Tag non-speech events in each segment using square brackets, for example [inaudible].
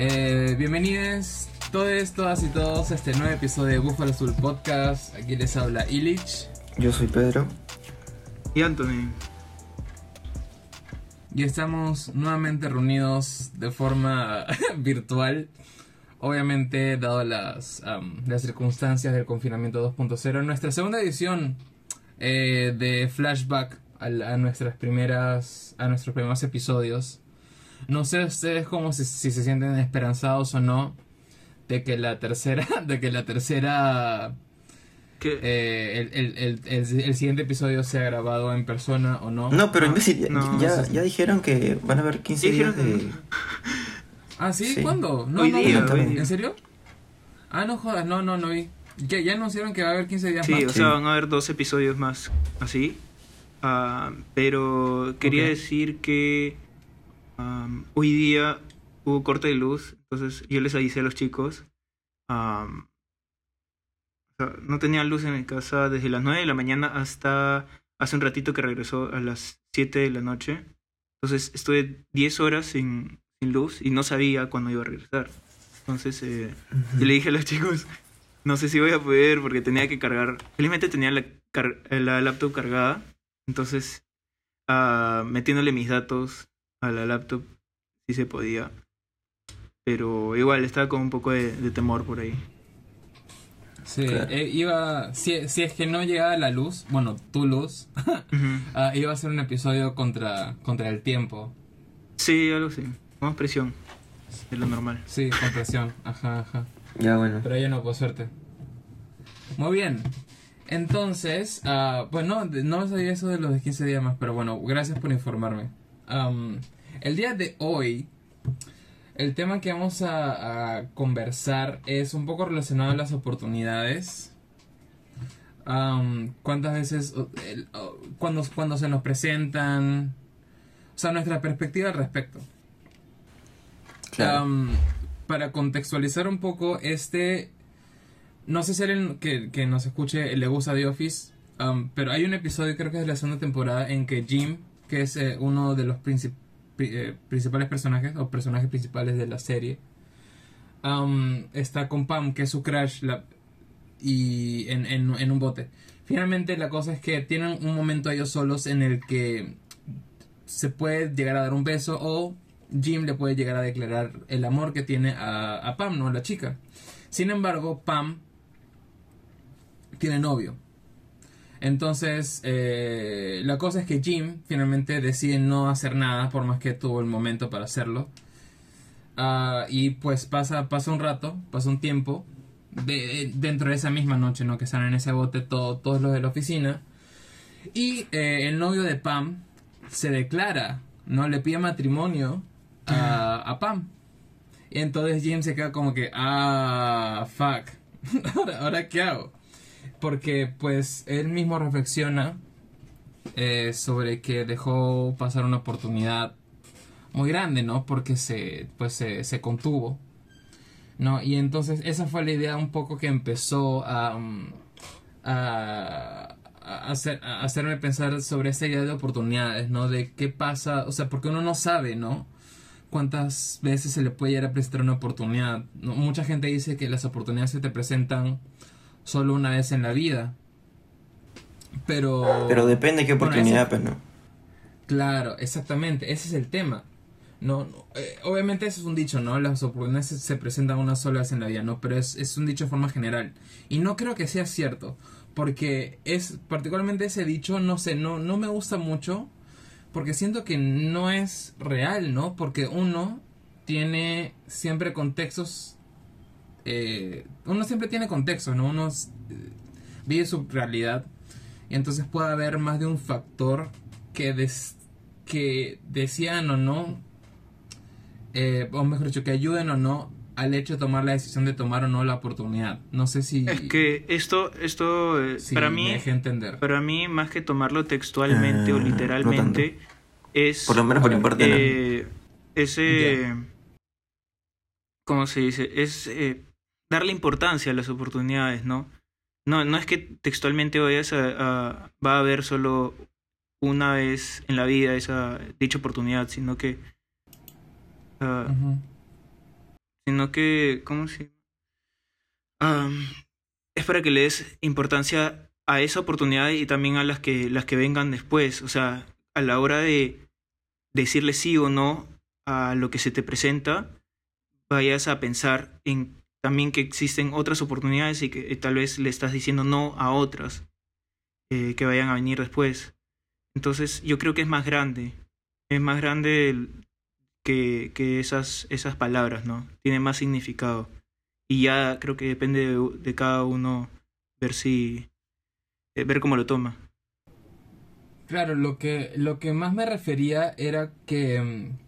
Eh, bienvenidos todos, todas y todos a este nuevo episodio de Buffalo Azul Podcast. Aquí les habla Illich. Yo soy Pedro. Y Anthony. Y estamos nuevamente reunidos de forma [laughs] virtual. Obviamente, dado las, las circunstancias del confinamiento 2.0, nuestra segunda edición eh, de flashback a, la- a nuestras primeras a nuestros primeros episodios. No sé ustedes cómo si se sienten esperanzados o no de que la tercera [laughs] de que la tercera ¿Qué? eh, el, el, el, el- el siguiente episodio sea grabado en persona o no. No, pero Ah, imbécil, ya, no, ya, sí. dijeron que van a haber 15 Dijeron días de... [laughs] Ah, ¿sí? Sí. ¿Cuándo? No, Hoy no, día, no. hoy día. ¿En serio? Ah, no jodas, no, no, no vi. Ya, ya anunciaron que va a haber 15 días Sí, más. o sea, van a haber dos episodios más así. Ah, pero quería decir que hoy día hubo corte de luz, entonces yo les avisé a los chicos. am, o sea, no tenía luz en mi casa desde las 9 de la mañana hasta hace un ratito que regresó a las 7 de la noche. Entonces estuve 10 horas sin, sin luz y no sabía cuándo iba a regresar. Entonces eh, yo le dije a los chicos, no sé si voy a poder porque tenía que cargar. Felizmente tenía la, car- la laptop cargada. Entonces, ah, metiéndole mis datos a la laptop, sí se podía. Pero igual estaba con un poco de, de temor por ahí. Sí, Claro. eh, iba. Si, si es que no llegaba la luz, bueno, tu luz, [laughs] ah, iba a ser un episodio contra, contra el tiempo. Sí, algo así. Más presión de lo normal. Sí, con presión. Ajá, ajá. Ya, bueno. Pero ya no, por suerte. Muy bien. Entonces, ah, pues no, de- no sabía eso de los de 15 días más, pero bueno, gracias por informarme. El día de hoy, el tema que vamos a, a conversar es un poco relacionado a las oportunidades. Am, ¿Cuántas veces, el- cuando, cuando se nos presentan, o sea, nuestra perspectiva al respecto? Claro. Para contextualizar un poco, este. No sé si alguien que, que nos escuche le gusta The Office, pero hay un episodio, creo que es de la segunda temporada, en que Jim, que es eh, uno de los eh, principales personajes, o personajes principales de la serie, está con Pam, que es su crush, la, y en, en, en un bote. Finalmente, la cosa es que tienen un momento ellos solos en el que se puede llegar a dar un beso o Jim le puede llegar a declarar el amor que tiene a, a Pam, ¿no? A la chica. Sin embargo, Pam tiene novio. Entonces, eh, la cosa es que Jim finalmente decide no hacer nada, por más que tuvo el momento para hacerlo. Ah, y pues pasa, pasa un rato, pasa un tiempo, de, dentro de esa misma noche, ¿no? Que están en ese bote todo- todos los de la oficina. Y eh, el novio de Pam se declara, ¿no? Le pide matrimonio a, a Pam. Y entonces Jim se queda como que, ah, fuck. [laughs] ahora, ¿Ahora qué hago? Porque pues él mismo reflexiona eh, sobre que dejó pasar una oportunidad muy grande, ¿no? Porque se, pues se, se contuvo. ¿No? Y entonces esa fue la idea un poco que empezó a, mm, hacer, a hacerme pensar sobre esa idea de oportunidades, ¿no? De qué pasa, o sea, porque uno no sabe, ¿no? Cuántas veces se le puede llegar a presentar una oportunidad. Mucha gente dice que las oportunidades se te presentan solo una vez en la vida. Pero... Pero depende qué Bueno, oportunidad, eso- pues, ¿no? Claro, exactamente, ese es el tema. No, no, eh, obviamente eso es un dicho, ¿no? Las oportunidades se, se presentan una sola vez en la vida, ¿no? Pero es, es un dicho de forma general. Y no creo que sea cierto, porque es, particularmente ese dicho, no sé, no, no me gusta mucho, porque siento que no es real, ¿no? Porque uno tiene siempre contextos, eh, uno siempre tiene contextos, ¿no? Uno eh, vive su realidad, y entonces puede haber más de un factor que, des- que decían o no, eh, o mejor dicho, que ayuden o no al hecho de tomar la decisión de tomar o no la oportunidad. No sé si, Es que esto, esto eh, si para me mí, entender. para mí, más que tomarlo textualmente Ah, o no literalmente, es Por lo menos por a ver, importa, ¿no? eh, ese Ya. ¿cómo se dice? Es eh, darle importancia a las oportunidades, ¿no? No, no es que textualmente vayas a, a- va a haber solo una vez en la vida esa dicha oportunidad, sino que ah, sino que, ¿cómo se Am, es para que le des importancia a esa oportunidad y también a las que, las que vengan después. O sea, a la hora de decirle sí o no a lo que se te presenta, vayas a pensar en también que existen otras oportunidades y que eh, tal vez le estás diciendo no a otras eh, que vayan a venir después. Entonces yo creo que es más grande, es más grande que, que esas, esas palabras, ¿no? Tiene más significado. Y ya creo que depende de, de cada uno ver si, eh, ver cómo lo toma. Claro, lo que, lo que más me refería era que mm,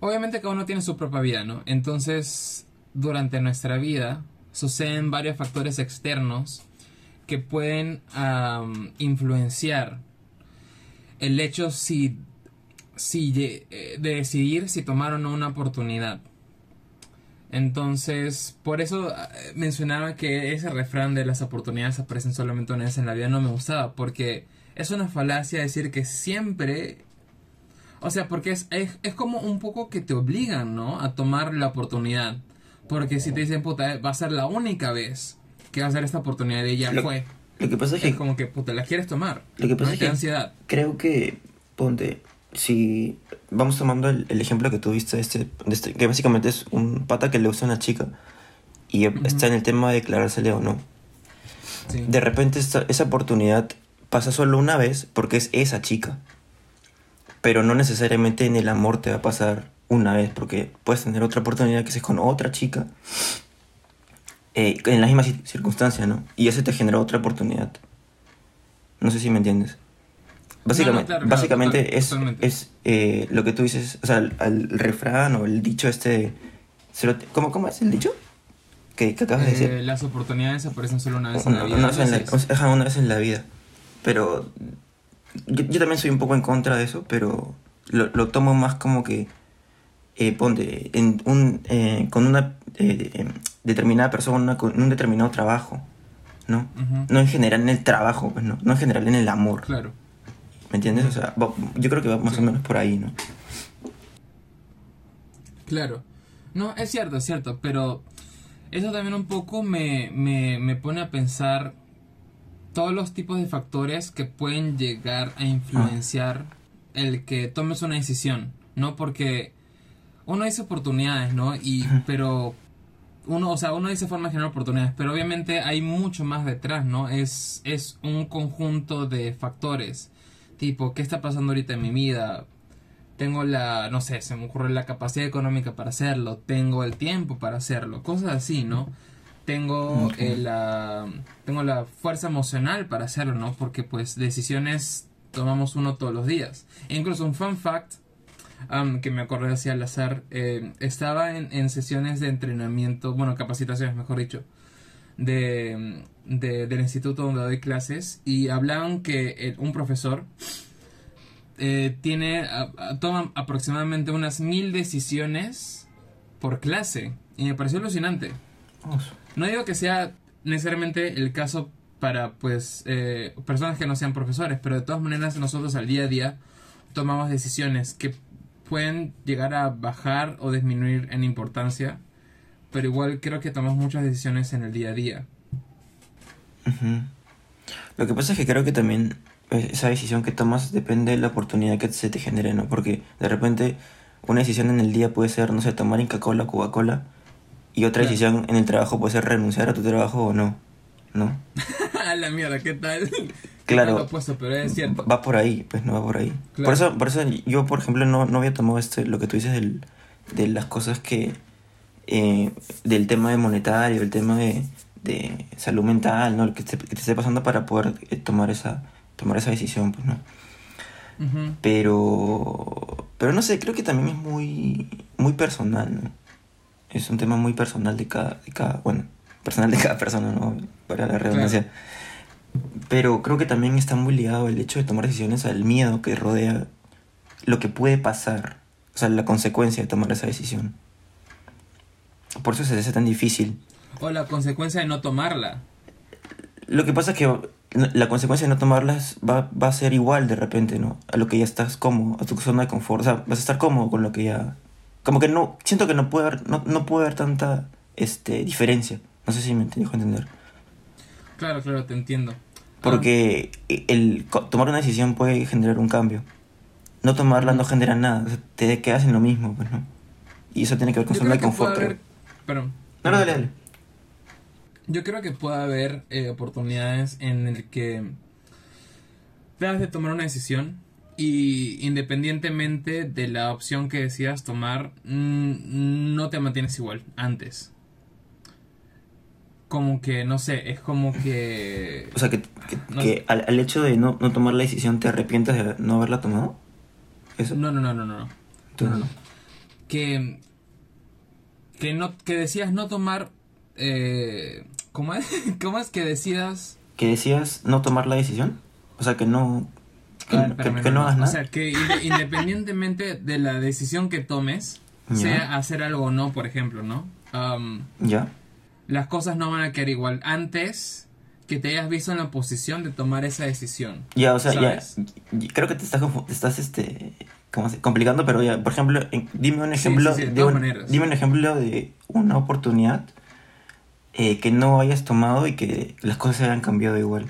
obviamente cada uno tiene su propia vida, ¿no? Entonces, durante nuestra vida suceden varios factores externos que pueden influenciar el hecho si, si eh, de decidir si tomar o no una oportunidad. Entonces, por eso eh, mencionaba que ese refrán de las oportunidades aparecen solamente una vez en la vida no me gustaba, porque es una falacia decir que siempre... O sea, porque es, es, es como un poco que te obligan, ¿no? A tomar la oportunidad. Porque si te dicen, puta, va a ser la única vez que va a ser esta oportunidad y ya Lo- fue. Lo que pasa es que Es como que, puta, la quieres tomar. Lo que pasa ¿no? Es que- ansiedad. creo que, ponte, si vamos tomando el, el ejemplo que tuviste, este, de este, que básicamente es un pata que le gusta a una chica y está en el tema de declarársele o no. Sí. De repente esta- esa oportunidad pasa solo una vez porque es esa chica. Pero no necesariamente en el amor te va a pasar una vez porque puedes tener otra oportunidad que sea con otra chica eh, en la misma ci- circunstancia, ¿no? Y eso te genera otra oportunidad. No sé si me entiendes. Básicamente, claro, claro, básicamente total- es, totalmente. es eh, lo que tú dices, o sea, el, el refrán o el dicho este... ¿Cómo, ¿Cómo es el dicho? Que, que acabas de decir. Eh, las oportunidades aparecen solo una vez en la vida. una vez en la, es. o sea, una vez en la vida. Pero yo, yo también soy un poco en contra de eso, pero lo, lo tomo más como que, eh, ponte, en un, eh, con una eh, eh, determinada persona, con un determinado trabajo, ¿no? No en general en el trabajo, pues no, no en general en el amor, Claro. ¿me entiendes? O sea, yo creo que va más Sí. o menos por ahí, ¿no? Claro. No, es cierto, es cierto, pero eso también un poco me, me, me pone a pensar todos los tipos de factores que pueden llegar a influenciar el que tomes una decisión, ¿no? Porque uno dice oportunidades, ¿no? Y, pero uno, o sea, uno dice forma de generar oportunidades, pero obviamente hay mucho más detrás, ¿no? Es, es un conjunto de factores, tipo, ¿qué está pasando ahorita en mi vida? Tengo la, no sé, se me ocurre la capacidad económica para hacerlo, tengo el tiempo para hacerlo, cosas así, ¿no? Tengo Ok. eh, la, tengo la fuerza emocional para hacerlo, ¿no? Porque pues decisiones tomamos uno todos los días. E incluso un fun fact am, que me acordé así al azar, eh, estaba en, en sesiones de entrenamiento, bueno, capacitaciones, mejor dicho, de, de- del instituto donde doy clases y hablaban que eh, un profesor eh, tiene, a- a- toma aproximadamente unas mil decisiones por clase y me pareció alucinante. No digo que sea necesariamente el caso para pues eh, personas que no sean profesores, pero de todas maneras nosotros al día a día tomamos decisiones que pueden llegar a bajar o disminuir en importancia, pero igual creo que tomamos muchas decisiones en el día a día. Ujú. Lo que pasa es que creo que también eh, esa decisión que tomas depende de la oportunidad que se te genere, ¿no? Porque de repente una decisión en el día puede ser, no sé, tomar Inca Cola, Coca-Cola, y otra Claro. decisión en el trabajo puede ser renunciar a tu trabajo o no, ¿no? [laughs] A la mierda, ¿qué tal? Claro. Lo opuesto, pero es cierto. Va por ahí, pues no va por ahí. Claro. Por eso, por eso yo, por ejemplo, no, no había tomado este, lo que tú dices del, de las cosas que, eh, del tema de monetario, el tema de, de salud mental, ¿no? El que te, que te esté pasando para poder eh, tomar esa, tomar esa decisión, pues, ¿no? Pero, pero no sé, creo que también es muy, muy personal, ¿no? Es un tema muy personal de cada, de cada, bueno, personal de cada persona, ¿no? Para la redundancia. Pero creo que también está muy ligado el hecho de tomar decisiones al miedo que rodea lo que puede pasar, o sea, la consecuencia de tomar esa decisión. Por eso se hace tan difícil. O la consecuencia de no tomarla. Lo que pasa es que la consecuencia de no tomarlas va, va a ser igual de repente, ¿no? A lo que ya estás cómodo, a tu zona de confort. O sea, vas a estar cómodo con lo que ya, como que no, siento que no puede haber, no, no puede haber tanta este, diferencia. No sé si me dejo entender. Claro, claro, te entiendo. Porque el tomar una decisión puede generar un cambio. No tomarla no genera nada, o sea, te quedas en lo mismo, pues, ¿no? Y eso tiene que ver con zona de confort. haber... Perdón. No, no, dale, dale. Yo creo que puede haber eh, oportunidades en el que debas de tomar una decisión y independientemente de la opción que decidas tomar, mm, no te mantienes igual antes. Como que, no sé, es como que... O sea, que, que, No que sé. al, al hecho de no, no tomar la decisión te arrepientes de no haberla tomado. Eso. No, no, no, no, no. no. Entonces, que que no que decías no tomar eh, ¿cómo es? [laughs] ¿Cómo es que decidas Que decías no tomar la decisión. O sea, que no. Que, ver, no- espérame, que no hagas O nada. sea, que inde- [laughs] independientemente de la decisión que tomes, sea hacer algo o no, por ejemplo, ¿no? Ya. Las cosas no van a quedar igual antes que te hayas visto en la posición de tomar esa decisión. Ya, o sea, ya, ¿Sabes? y- Creo que te estás, te estás este, ¿cómo se- complicando, pero ya, por ejemplo, en- dime un Sí, ejemplo. sí, sí, de de un-. Dime un ejemplo de una oportunidad eh, que no hayas tomado y que las cosas hayan cambiado igual.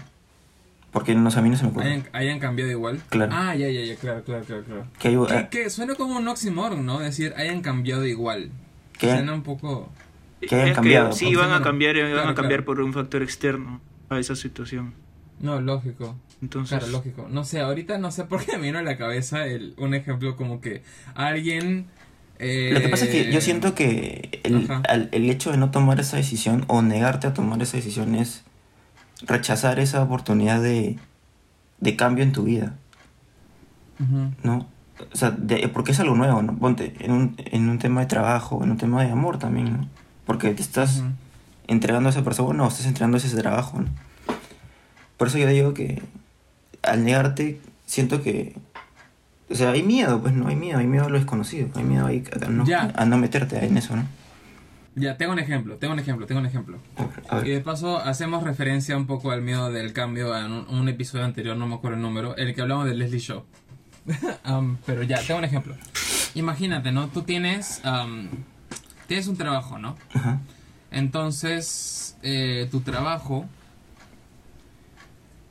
Porque no, a mí no se me ocurre. Hayan, hayan cambiado igual. Claro. Ah, ya, ya, ya, claro, claro, claro, claro. Que, hay- Que, eh, que suena como un oxímoron, ¿no? Decir, hayan cambiado igual. Que- Suena un poco... Que hayan Es cambiado, sí, van a Claro, cambiar, van claro, a cambiar claro. por un factor externo a esa situación. No, lógico. Entonces, Claro, lógico. No sé, ahorita no sé por qué me vino a la cabeza el, un ejemplo como que alguien... eh, Lo que pasa es que yo siento que el, al- el hecho de no tomar esa decisión o negarte a tomar esa decisión es rechazar esa oportunidad de, de cambio en tu vida. ¿no? O sea, de- porque es algo nuevo, ¿no? Ponte, en un, en un tema de trabajo, en un tema de amor también, ¿no? Porque te estás entregando a esa persona o estás entregando a ese trabajo, ¿no? Por eso yo digo que al negarte, siento que... O sea, hay miedo, pues no hay miedo, hay miedo a lo desconocido, hay miedo ahí a no, Ya. a no meterte en eso, ¿no? Ya, tengo un ejemplo, tengo un ejemplo, tengo un ejemplo. A ver. Y de paso hacemos referencia un poco al miedo del cambio en un, un episodio anterior, no me acuerdo el número, en el que hablamos de Leslie Show. [laughs] Um, pero ya, tengo un ejemplo. Imagínate, ¿no? Tú tienes, um, tienes un trabajo, ¿no? Ajá. Entonces, eh, tu trabajo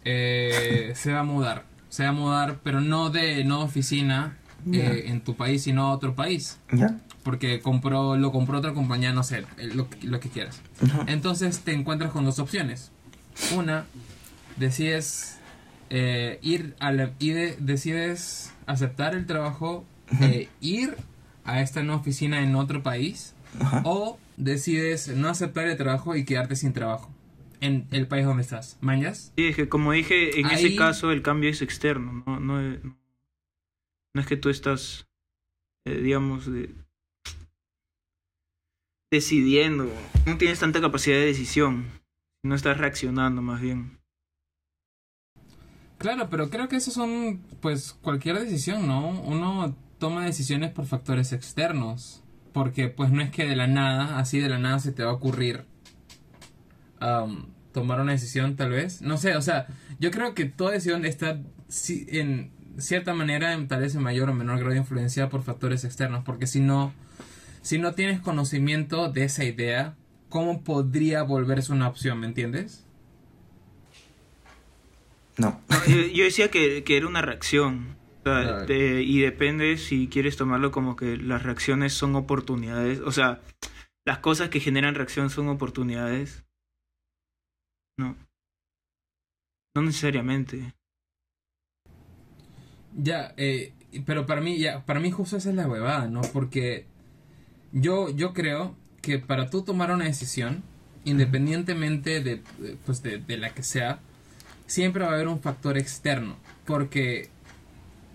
eh, se va a mudar. Se va a mudar, pero no de no oficina eh, en tu país, sino a otro país. ¿Ya? Porque compró, lo compró otra compañía, no sé, eh, lo, que- lo que quieras. Entonces te encuentras con dos opciones. Una, decides ir a la, y de- decides aceptar el trabajo, eh, ir a esta nueva oficina en otro país, Ajá. o decides no aceptar el trabajo y quedarte sin trabajo en el país donde estás. ¿Mañas? sí, es que como dije, en Ahí- ese caso el cambio es externo, no, no, es, no es que tú estás, eh, digamos, de- decidiendo, no tienes tanta capacidad de decisión, no estás reaccionando más bien. Claro, pero creo que eso son, pues, cualquier decisión, ¿no? Uno toma decisiones por factores externos. Porque, pues, no es que de la nada, así de la nada se te va a ocurrir tomar una decisión, tal vez. No sé, o sea, yo creo que toda decisión está, en cierta manera, en, tal vez en mayor o menor grado influenciada por factores externos. Porque si no, si no tienes conocimiento de esa idea, ¿cómo podría volverse una opción, me entiendes? No. No, yo, yo decía que, que era una reacción. Sea, de- y depende si quieres tomarlo como que las reacciones son oportunidades. O sea, las cosas que generan reacción son oportunidades. No. No necesariamente. Ya, eh, pero para mí, ya, para mí justo esa es la huevada, ¿no? Porque yo, yo creo que para tú tomar una decisión, independientemente de, de, pues de, de la que sea, siempre va a haber un factor externo. Porque,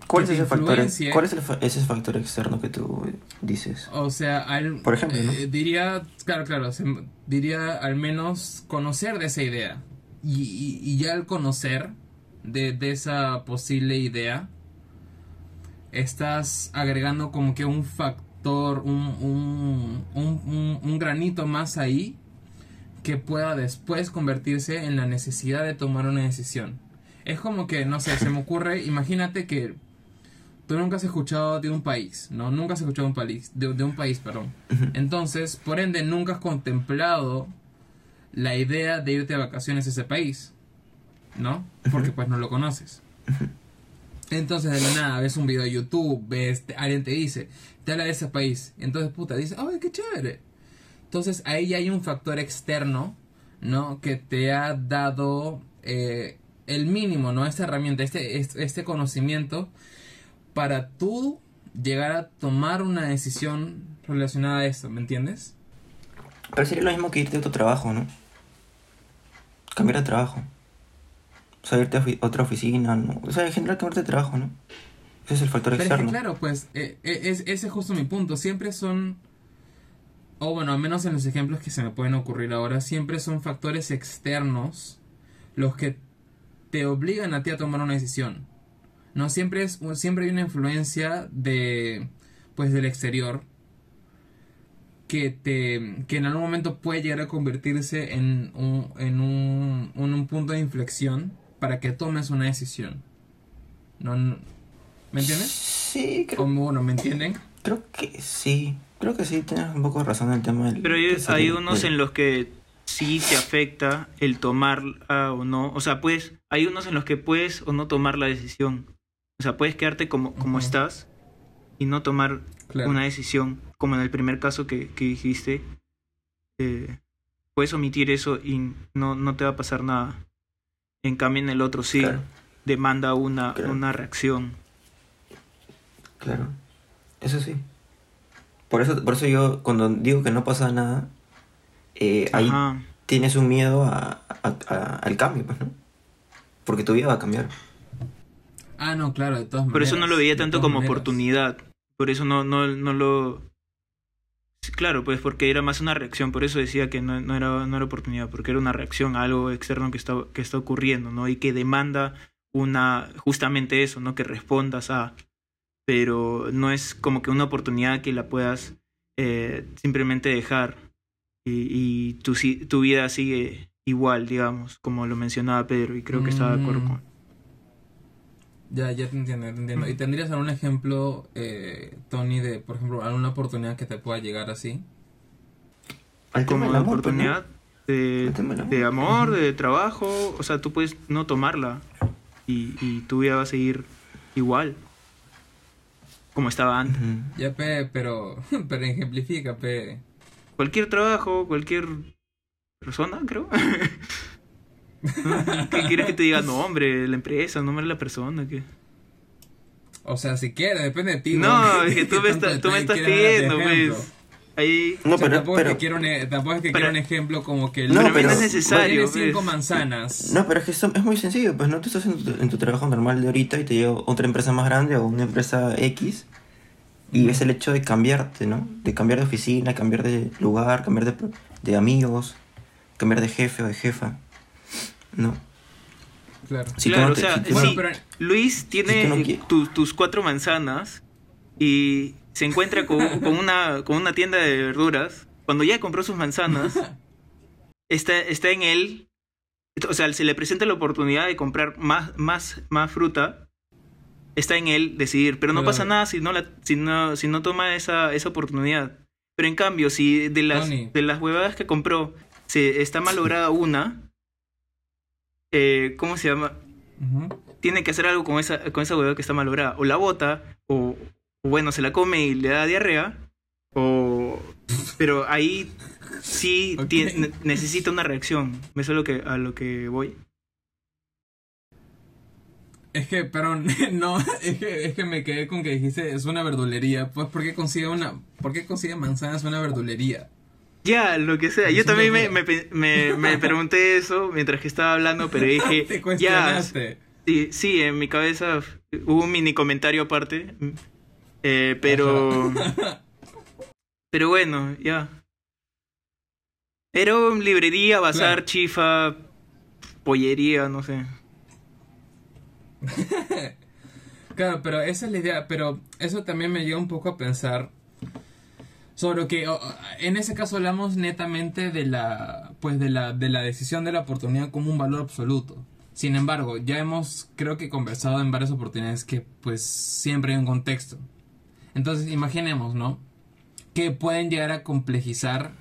¿Cuál es ese factor. ¿cuál es el fa- ese factor externo que tú dices? o sea, al, Por ejemplo, ¿no? eh, diría, claro, claro, se- diría al menos conocer de esa idea. Y, y, y ya al conocer de, de esa posible idea, estás agregando como que un factor, un, un, un- un granito más ahí que pueda después convertirse en la necesidad de tomar una decisión. Es como que, no sé, se me [laughs] ocurre, imagínate que tú nunca has escuchado de un país, ¿no? Nunca has escuchado de un país, de, de un país, perdón. Entonces, por ende, nunca has contemplado la idea de irte a vacaciones a ese país, ¿no? Porque pues no lo conoces. Entonces, de la nada, ves un video de YouTube, ves, te- alguien te dice, te habla de ese país. Entonces, puta, dices, ¡ay, qué chévere! Entonces, ahí ya hay un factor externo, ¿no? Que te ha dado eh, el mínimo, ¿no? Esta herramienta, este, este, este conocimiento para tú llegar a tomar una decisión relacionada a esto, ¿me entiendes? Pero sería lo mismo que irte a otro trabajo, ¿no? Cambiar de trabajo. O sea, irte a ofi- otra oficina, ¿no? O sea, en general cambiarte de trabajo, ¿no? Ese es el factor Pero es que externo. claro, pues eh, eh, es, ese es justo mi punto. Siempre son, o bueno, al menos en los ejemplos que se me pueden ocurrir ahora, siempre son factores externos los que te obligan a ti a tomar una decisión. No siempre es, siempre hay una influencia de, pues, del exterior que te, que en algún momento puede llegar a convertirse en un, en un, un punto de inflexión para que tomes una decisión. No, no- ¿Me entiendes? Sí, creo, Como, bueno, ¿me entienden? creo que sí. Creo que sí, tienes un poco de razón en el tema del... Pero hay, unos en los que sí te afecta el tomar o no. O sea, pues hay unos en los que puedes o no tomar la decisión. O sea, puedes quedarte como, como Ujú. estás y no tomar Claro. una decisión, como en el primer caso que, que dijiste. eh, puedes omitir eso y no, no te va a pasar nada. En cambio, en el otro sí Claro. demanda una, Claro. una reacción. Claro. Eso sí. Por eso, por eso yo, cuando digo que no pasa nada, eh, ahí tienes un miedo a, a- a- al cambio, pues, ¿no? Porque tu vida va a cambiar. Ah, no, claro, de todas maneras. Por eso no lo veía tanto como maneras. oportunidad. Por eso no, no, no lo... Claro, pues porque era más una reacción. Por eso decía que no, no era, no era oportunidad, porque era una reacción a algo externo que está, que está ocurriendo, ¿no? Y que demanda una... justamente eso, ¿no? Que respondas a... Pero no es como que una oportunidad que la puedas eh, simplemente dejar. Y, y tu, si- tu vida sigue igual, digamos, como lo mencionaba Pedro, y creo que estaba de acuerdo Mm. con... Ya, ya te entiendo, te entiendo. ¿Y tendrías algún ejemplo, eh, Tony, de, por ejemplo, alguna oportunidad que te pueda llegar así? Tema como una oportunidad de, de amor. de trabajo, o sea, tú puedes no tomarla y, y tu vida va a seguir igual, como estaba antes. Ya, pe, pero, [laughs] pero ejemplifica, pe. Cualquier trabajo, cualquier persona, creo. [laughs] [laughs] ¿Qué quieres que te diga? No, hombre, la empresa, nombre de la persona. ¿qué? O sea, si quieres, depende de ti. No, es que tú me, ¿Qué [laughs] tanto estás- tú me estás pidiendo, pues. Ahí. No, O sea, pero, tampoco, es que quiero un, e- tampoco es que quiero un ejemplo como que... No, pero, pero- no es necesario. Tienes cinco manzanas. no, pero es que eso es muy sencillo, pues no tú estás en tu, en tu trabajo normal de ahorita y te llega otra empresa más grande o una empresa X y ves el hecho de cambiarte, ¿no? De cambiar de oficina, cambiar de lugar, cambiar de, de amigos, cambiar de jefe o de jefa, ¿no? Claro. Si claro, no o sea, si Bueno, pero- Luis tiene no tu- tus cuatro manzanas y se encuentra con, [laughs] con una, con una tienda de verduras. Cuando ya compró sus manzanas, [laughs] está, está en él. O sea, se le presenta la oportunidad de comprar más, más, más fruta. Está en él decidir, pero no Claro. pasa nada si no, la, si no, si no toma esa, esa oportunidad. Pero en cambio, si de las, Tony. de las huevadas que compró se está malograda una, eh, ¿cómo se llama? Ujú. tiene que hacer algo con esa, con esa huevada que está malograda. O la bota, o, o bueno, se la come y le da diarrea, o... Pero ahí sí Ok. tie- ne- necesita una reacción. Eso es lo que, a lo que voy. Es que, perdón, [laughs] no, es que, es que me quedé con que dijiste es una verdulería. Pues, ¿por qué consigue una, por qué consigue manzanas una verdulería? Ya, lo que sea. Yo también me, me, me- [laughs] me pregunté eso mientras que estaba hablando, pero [laughs] dije, Te ya, sí, sí, en mi cabeza hubo un mini comentario aparte. Eh, pero... Pero bueno, ya. Era una librería, bazar, Claro. chifa, pollería, no sé. [laughs] Claro, pero esa es la idea, pero eso también me lleva un poco a pensar sobre que en ese caso hablamos netamente de la pues de la de la decisión de la oportunidad como un valor absoluto, Sin embargo, ya hemos, creo que conversado en varias oportunidades que pues siempre hay un contexto. Entonces, imaginemos, ¿no? Que pueden llegar a complejizar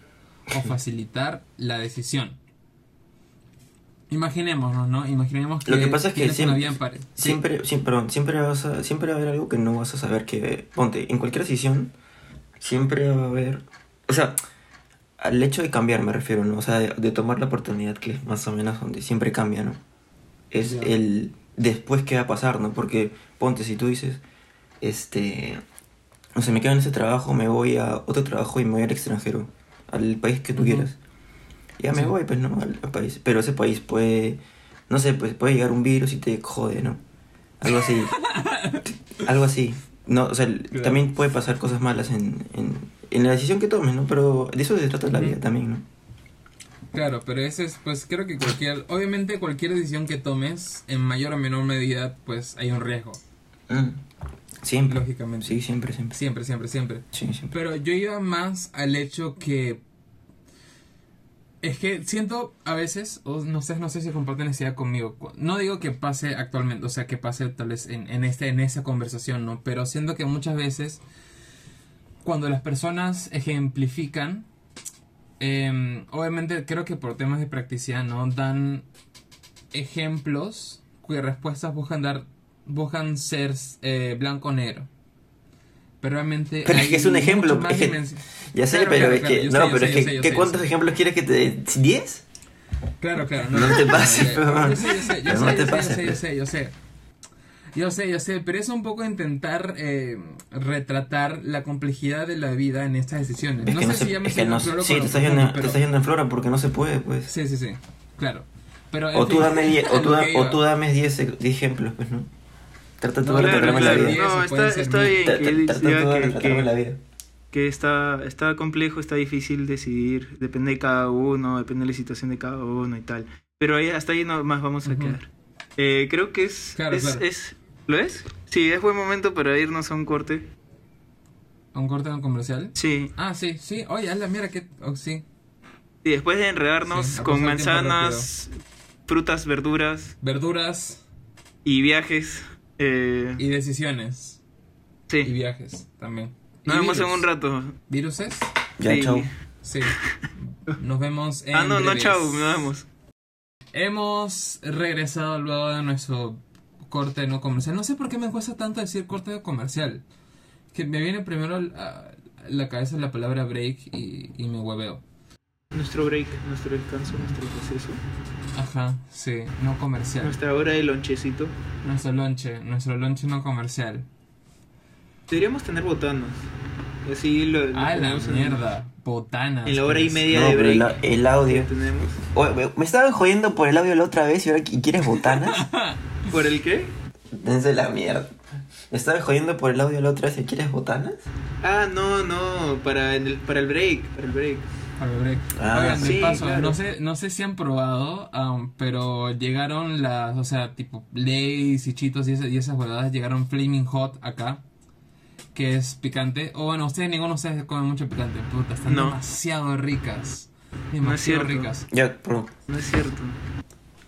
o [laughs] facilitar la decisión. Imaginémonos, ¿no? Imaginemos que, Lo que pasa es que siempre. Sí. siempre, siempre, perdón, siempre, vas a, siempre va a haber algo que no vas a saber que... Ponte, en cualquier decisión, siempre va a haber... O sea, al hecho de cambiar me refiero, ¿no? O sea, de, de tomar la oportunidad que es más o menos donde siempre cambia, ¿no? Es el después qué va a pasar, ¿no? Porque, ponte, si tú dices, este... No sé, me quedo en ese trabajo, me voy a otro trabajo y me voy al extranjero, al país que tú quieras. Ya me voy, pues, ¿no? Al, al país. Pero ese país puede, no sé, pues puede llegar un virus y te jode, ¿no? Algo así. [laughs] Algo así. No, o sea, Claro. también puede pasar cosas malas en, en, en la decisión que tomes, ¿no? Pero de eso se trata la vida también, ¿no? Claro, pero ese es, pues creo que cualquier, obviamente cualquier decisión que tomes, en mayor o menor medida, pues hay un riesgo, Mm. Siempre. lógicamente. Sí, siempre, siempre. Siempre, siempre, siempre. Sí, siempre. Pero yo iba más al hecho que es que siento a veces, o no sé, no sé si comparten esa idea conmigo. No digo que pase actualmente, o sea, que pase tal vez en, en este, en esa conversación, ¿no? Pero siento que muchas veces cuando las personas ejemplifican, em, obviamente creo que por temas de practicidad, ¿no? Dan ejemplos cuyas respuestas buscan dar, buscan ser eh, blanco o negro. Pero realmente. Pero es que es un ejemplo, es que- Ya sé, Claro, pero claro, es claro, que. yo no, sé, pero es que. sé, ¿qué, ¿Cuántos ejemplos quieres que te dé? ¿10? Claro, claro. No te pases, [laughs] pero- Yo sé, yo sé, yo sé, no yo te sé, pases, yo sé, yo sé, yo sé. Yo sé, yo sé, pero es un poco intentar eh, retratar la complejidad de la vida en estas decisiones. Es no sé no si se, ya me es que no, claro sí, te estás, yendo, te estás yendo en flora porque no se puede, pues. Sí, sí, sí, claro. Pero, O [laughs] tú dame 10 a o tú, o dame 10 e- 10 ejemplos, pues, ¿no? Trata tú de retratarme claro, la vida. No, está, Tra- que que, retratarme la que, vida. que está, está complejo, está difícil decidir, depende de cada uno, depende de la situación de cada uno y tal. Pero ahí, hasta ahí no más vamos a quedar. Eh, creo que es, Claro, es, claro. es- ¿Lo es? Sí, es buen momento para irnos a un corte. ¿Un corte en comercial? Sí, Ah, sí, sí. Oye, Alda, mira que... oh, sí. y después de enredarnos Sí, con manzanas, frutas, verduras Verduras y viajes, eh, y decisiones. Y sí, viajes también. nos Y vemos en un rato. ¿Viruses? Ya, Sí. chao. Sí. Nos vemos en Ah, no, no, chao, nos vemos. Hemos regresado luego de nuestro corte no comercial. No sé por qué me cuesta tanto decir corte no comercial. Que me viene primero a la cabeza la palabra break y, y me hueveo. Nuestro break, nuestro descanso, nuestro proceso, Ajá, sí, no comercial. nuestra hora de lonchecito. Nuestro lonche, nuestro lonche no comercial. Deberíamos tener botanos. Y así lo, lo Ah, la en- mierda. Botanas. En la hora y pues. media No, de pero break. el, el audio. que tenemos. Oye, me- estaban jodiendo por el audio la otra vez y ahora qui- quieres botanas. [laughs] ¿Por el qué? Dense la mierda. Me estaban jodiendo por el audio la otra vez y quieres botanas. Ah, no, no, para el, para el break, para el break. El break. Ah, Oigan, de sí, paso, claro. no sé, no sé si han probado, um, pero llegaron las, o sea, tipo Lays y Chitos y, esa- y esas huevadas llegaron Flaming Hot acá, que es picante. O bueno, ustedes, ninguno de ustedes come mucho picante, puta, están No. demasiado ricas. Demasiado cierto. ricas. Ya, pero No es cierto.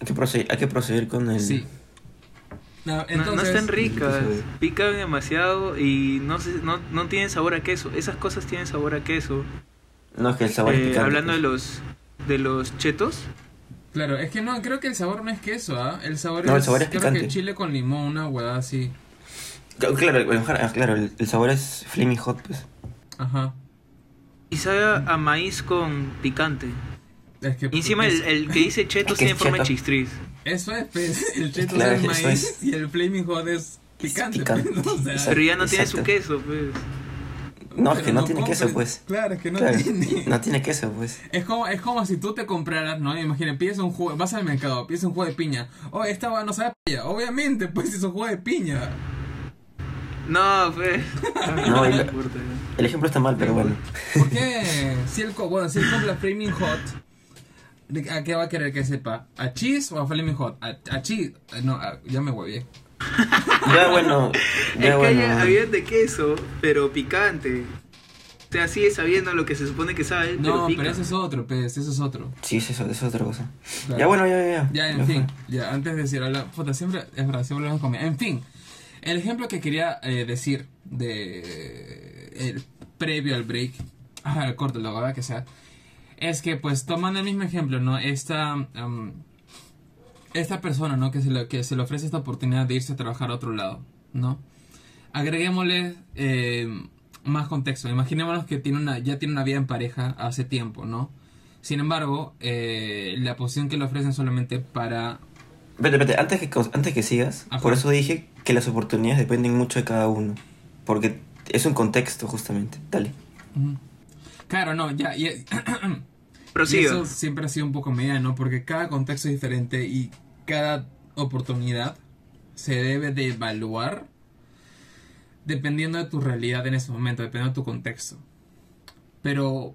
hay que proseguir, hay que proseguir con el. Sí. No, No- entonces, no, están ricas, entonces- pican demasiado y no, se- no, no tienen sabor a queso. Esas cosas tienen sabor a queso. No, es que el sabor es Eh, picante. hablando de pues. los de los chetos, Claro, es que no, creo que el sabor no es queso, ¿ah? El sabor No, es, el sabor es creo picante. que chile con limón, una huevada así. Claro, claro, el- ah, claro, el, el sabor es flaming hot, pues. Ajá. y sabe a maíz con picante. Es que, Y encima el, es- el que dice chetos Es que tiene es forma de chistriz. Eso es, pues, [laughs] el cheto Claro, es maíz es. y el flaming hot es picante. picante. pues, [laughs] o sea, Exacto. Pero ya no tiene su queso, pues. No, es que no tiene queso, compres- pues. Claro, es que no Claro, tiene. [laughs] no tiene queso, pues. Es como, es como si tú te compraras, ¿no? Imagina, pides un jugo, vas al mercado, pides un jugo de piña. Oh, esta no sabe piña. Obviamente, pues es un jugo de piña. No, pues. [laughs] No, importa. El ejemplo está mal, pero bueno. ¿Por qué? Si él, co- bueno, si él compra Flaming Hot, ¿de- ¿a qué va a querer que sepa? ¿A cheese o a Flaming Hot? A, a cheese. No, a- ya me huevé. Ya bueno, Es ya que bueno. había, había de queso, pero picante. sea, sigue sabiendo lo que se supone que sabe, pero No, pica. pero ese es otro, pues, ese es otro. Sí, eso, eso es otra cosa. Claro. Ya bueno, ya, ya. Ya, Ya, en Ya fin, fue. ya, antes de decir, habla- puta, siempre, es verdad, siempre hablamos conmigo. En fin, el ejemplo que quería eh, decir de el previo al break, al corto, lo verdad que sea, es que pues tomando el mismo ejemplo, ¿no? Esta, am, esta persona, ¿no? Que se, le, que se le ofrece esta oportunidad de irse a trabajar a otro lado, ¿no? Agreguémosle eh, más contexto. Imaginémonos que tiene una, ya tiene una vida en pareja hace tiempo, ¿no? Sin embargo, eh, la posición que le ofrecen solamente para... Vete, vete, antes que, antes que sigas, Ajá. por eso dije que las oportunidades dependen mucho de cada uno. Porque es un contexto, justamente. Dale. Claro, no, ya... y- [clears throat] y eso siempre ha sido un poco medida, ¿no? Porque cada contexto es diferente y cada oportunidad se debe de evaluar dependiendo de tu realidad en ese momento, dependiendo de tu contexto. Pero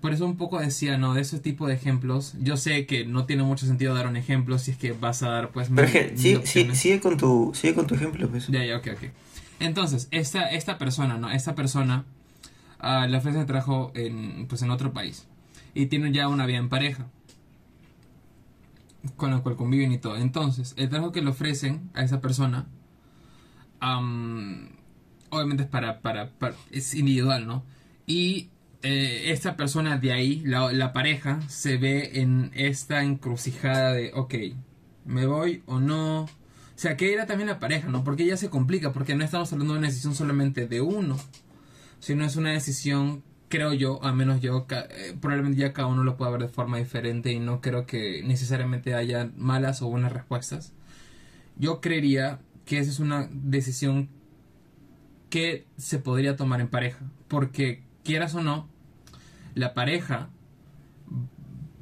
por eso un poco decía, ¿no? De ese tipo de ejemplos, yo sé que no tiene mucho sentido dar un ejemplo si es que vas a dar pues... Pero es que sí, sí, sigue, con tu, sigue con tu ejemplo, pues. Ya, ya, ok, ok. Entonces, esta, esta persona, ¿no? Esta persona ah, le ofrecen trabajo en, pues, en otro país. Y tiene ya una vida en pareja. Con la cual conviven y todo. Entonces, el trabajo que le ofrecen a esa persona, am, obviamente es para, para, es individual, ¿no? Y eh, esta persona de ahí, la, la pareja, se ve en esta encrucijada de, ok, ¿me voy o no? O sea, que era también la pareja, ¿no? Porque ya se complica, porque no estamos hablando de una decisión solamente de uno, sino es una decisión, creo yo, a menos yo, eh, probablemente ya cada uno lo pueda ver de forma diferente y no creo que necesariamente haya malas o buenas respuestas. Yo creería que esa es una decisión que se podría tomar en pareja, porque quieras o no, la pareja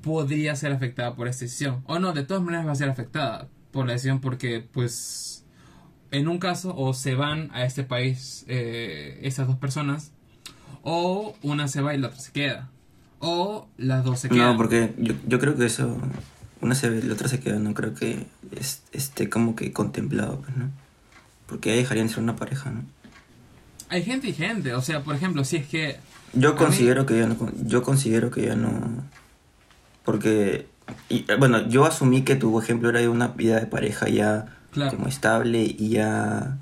podría ser afectada por esta decisión. O no, de todas maneras va a ser afectada por la decisión porque, pues, en un caso, o se van a este país eh, esas dos personas, o una se va y la otra se queda. O las dos se quedan. No, porque yo, yo creo que eso, una se ve y la otra se queda, no creo que es- esté como que contemplado, pues, ¿no? Porque ahí dejarían de ser una pareja, ¿no? Hay gente y gente. O sea, por ejemplo, si es que... Yo mí- considero que ya no, yo considero que ya no, porque, y, eh, bueno, yo asumí que tu ejemplo era de una vida de pareja ya Claro. como estable y ya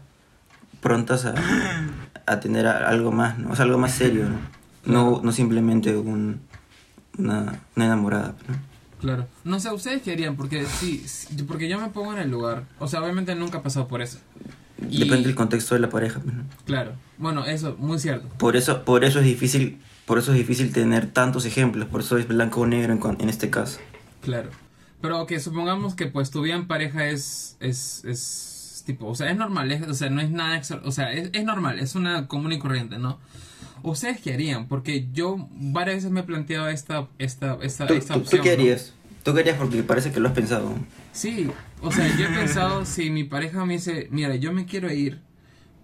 prontas a, [clears throat] a tener algo más, ¿no? O sea, algo más serio, ¿no? No, no simplemente un, una, una enamorada, ¿no? Claro. No sé, ¿ustedes qué harían? Porque sí, sí, porque yo me pongo en el lugar. O sea, obviamente nunca he pasado por eso. Y- Depende del contexto de la pareja, pues, ¿no? Claro. Bueno, eso, muy cierto. Por eso, por eso es difícil, por eso es difícil tener tantos ejemplos, por eso es blanco o negro en, en este caso. Claro. Pero que supongamos que pues tu vida en pareja es, es, es tipo, o sea, es normal, es- o sea, no es nada, extra- o sea, es, es normal, es una común y corriente, ¿no? ¿Ustedes qué harían? Porque yo varias veces me he planteado esta, esta, esta, ¿Tú, esta tú- opción. tú qué ¿no? harías? ¿Tú qué harías? Porque parece que lo has pensado. Sí, o sea, yo he pensado si mi pareja me dice, mira, yo me quiero ir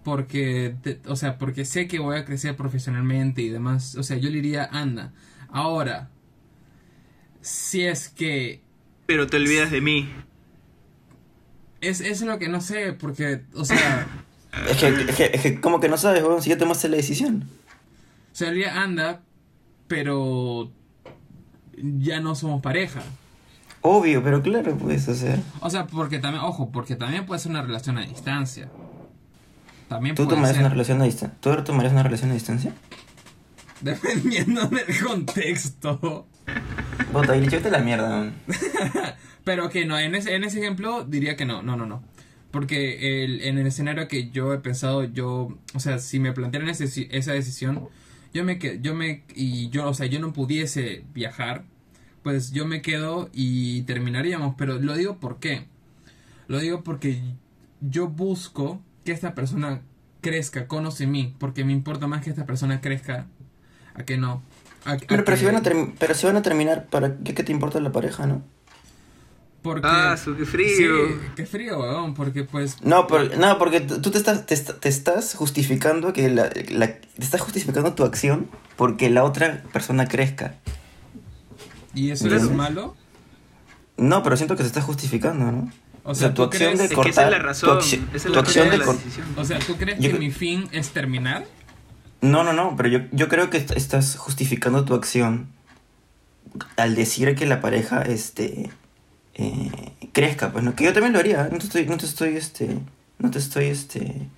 porque, te- o sea, porque sé que voy a crecer profesionalmente y demás, o sea, yo le diría, anda. Ahora, si es que Pero te olvidas de mí. Es, es lo que no sé, porque, o sea, [laughs] Es que, es que, es que como que no sabes, weón, si ya tomaste la decisión. o sea, le diría, anda, pero ya no somos pareja. Obvio, pero claro, pues, o sea. O sea, porque también, ojo, porque también puede ser una relación a distancia. También ¿Tú tomarías ser. una relación a distancia? ¿Tú tomarías una relación a distancia? [laughs] Dependiendo del contexto. Bota, y a la mierda. [laughs] Pero que no, en ese, en ese ejemplo diría que no, no, no, no. Porque el, en el escenario que yo he pensado, yo, o sea, si me plantearan ese- esa decisión, yo me que yo me, y yo, o sea, yo no pudiese viajar, pues yo me quedo y terminaríamos. Pero lo digo por qué. Lo digo porque yo busco que esta persona crezca, conoce mí, porque me importa más que esta persona crezca a que no. A- a Pero, pero, que- si van a pero si van a terminar, ¿para qué, qué te importa la pareja, no? Porque, Ah, su, qué frío. Sí, qué frío, weón, porque pues... No, por- no porque tú te estás, te, est- te estás justificando que la, la- te estás justificando tu acción porque la otra persona crezca. ¿Y eso es malo? No, pero siento que se está justificando, ¿no? O sea, tu ¿tú acción crees- de Es que esa cortar, es la tu razón. acci- Esa es tu la acción razón de de la cor- decisión. O sea, ¿tú crees Yo que mi fin es terminar? No, no, no, pero yo, yo creo que est- estás justificando tu acción al decir que la pareja este eh, crezca, pues no, que yo también lo haría, no te estoy, no te estoy este, no te estoy este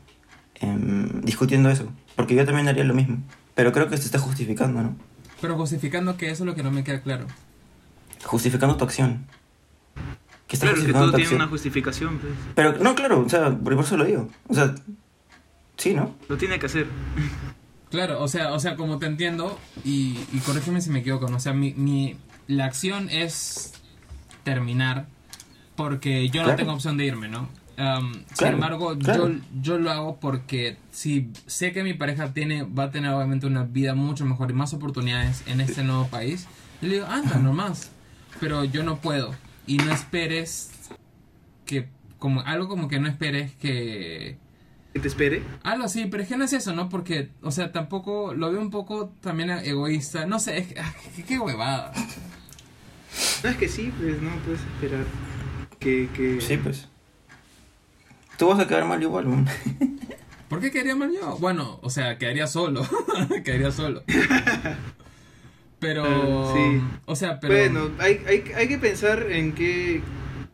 em, discutiendo eso, porque yo también haría lo mismo, pero creo que te estás justificando, ¿no? Pero justificando que eso es lo que no me queda claro. Justificando tu acción. Que estás Claro, es que justificando todo tu tiene acción. una justificación, pues. Pero no, claro, o sea, por eso lo digo, o sea, sí, ¿no? Lo tiene que hacer. Claro, o sea, o sea, como te entiendo, y, y corrígeme si me equivoco, ¿no? o sea, mi, mi, la acción es terminar porque yo no Claro. tengo opción de irme, ¿no? Um, sin Claro, embargo, claro. yo, yo lo hago porque si sé que mi pareja tiene, va a tener obviamente una vida mucho mejor y más oportunidades en este nuevo país, yo le digo, anda nomás, pero yo no puedo. Y no esperes que, como algo como que no esperes que Que te espere. algo así, pero es que no es eso, ¿no? Porque, o sea, tampoco lo veo un poco también egoísta. No sé, es que, ah, qué, qué huevada. No, es que sí, pues no puedes esperar que... que... Sí, pues. Tú vas a quedar mal igual, ¿no? [laughs] ¿Por qué quedaría mal yo? Bueno, o sea, quedaría solo. [laughs] quedaría solo. Pero, Ah, sí. o sea, pero... Bueno, hay, hay, hay que pensar en qué,